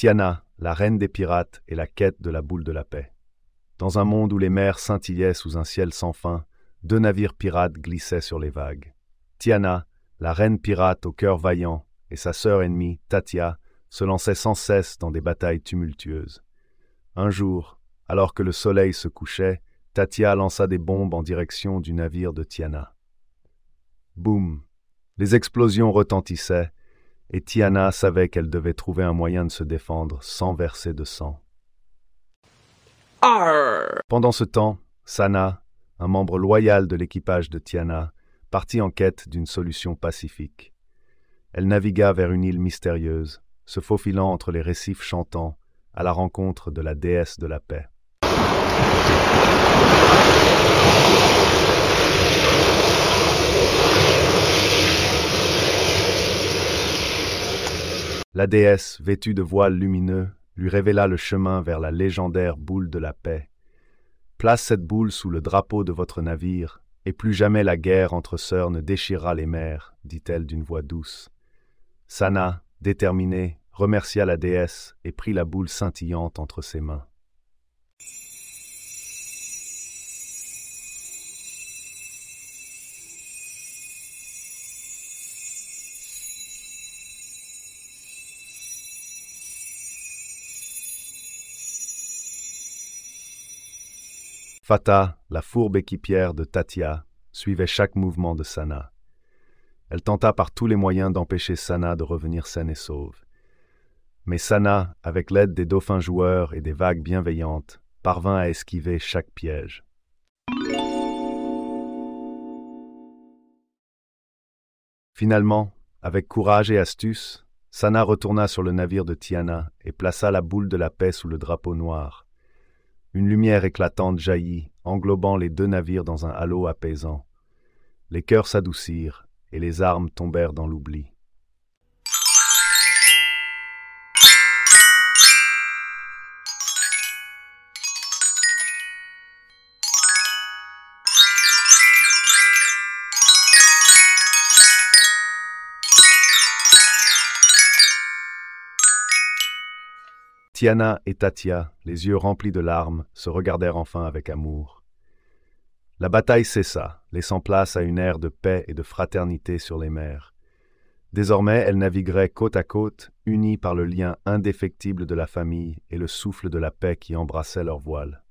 Tiana, la reine des pirates, et la quête de la boule de la paix. Dans un monde où les mers scintillaient sous un ciel sans fin, deux navires pirates glissaient sur les vagues. Tiana, la reine pirate au cœur vaillant, et sa sœur ennemie, Tatia, se lançaient sans cesse dans des batailles tumultueuses. Un jour, alors que le soleil se couchait, Tatia lança des bombes en direction du navire de Tiana. Boum Les explosions retentissaient, et Tiana savait qu'elle devait trouver un moyen de se défendre sans verser de sang. Pendant ce temps, Sana, un membre loyal de l'équipage de Tiana, partit en quête d'une solution pacifique. Elle navigua vers une île mystérieuse, se faufilant entre les récifs chantants, à la rencontre de la déesse de la paix. La déesse, vêtue de voiles lumineux, lui révéla le chemin vers la légendaire boule de la paix. Place cette boule sous le drapeau de votre navire, et plus jamais la guerre entre sœurs ne déchirera les mers, dit-elle d'une voix douce. Sana, déterminée, remercia la déesse et prit la boule scintillante entre ses mains. Fata, la fourbe équipière de Tatia, suivait chaque mouvement de Sana. Elle tenta par tous les moyens d'empêcher Sana de revenir saine et sauve. Mais Sana, avec l'aide des dauphins joueurs et des vagues bienveillantes, parvint à esquiver chaque piège. Finalement, avec courage et astuce, Sana retourna sur le navire de Tiana et plaça la boule de la paix sous le drapeau noir. Une lumière éclatante jaillit, englobant les deux navires dans un halo apaisant. Les cœurs s'adoucirent et les armes tombèrent dans l'oubli. Tiana et Tatia, les yeux remplis de larmes, se regardèrent enfin avec amour. La bataille cessa, laissant place à une ère de paix et de fraternité sur les mers. Désormais, elles navigueraient côte à côte, unies par le lien indéfectible de la famille et le souffle de la paix qui embrassait leurs voiles.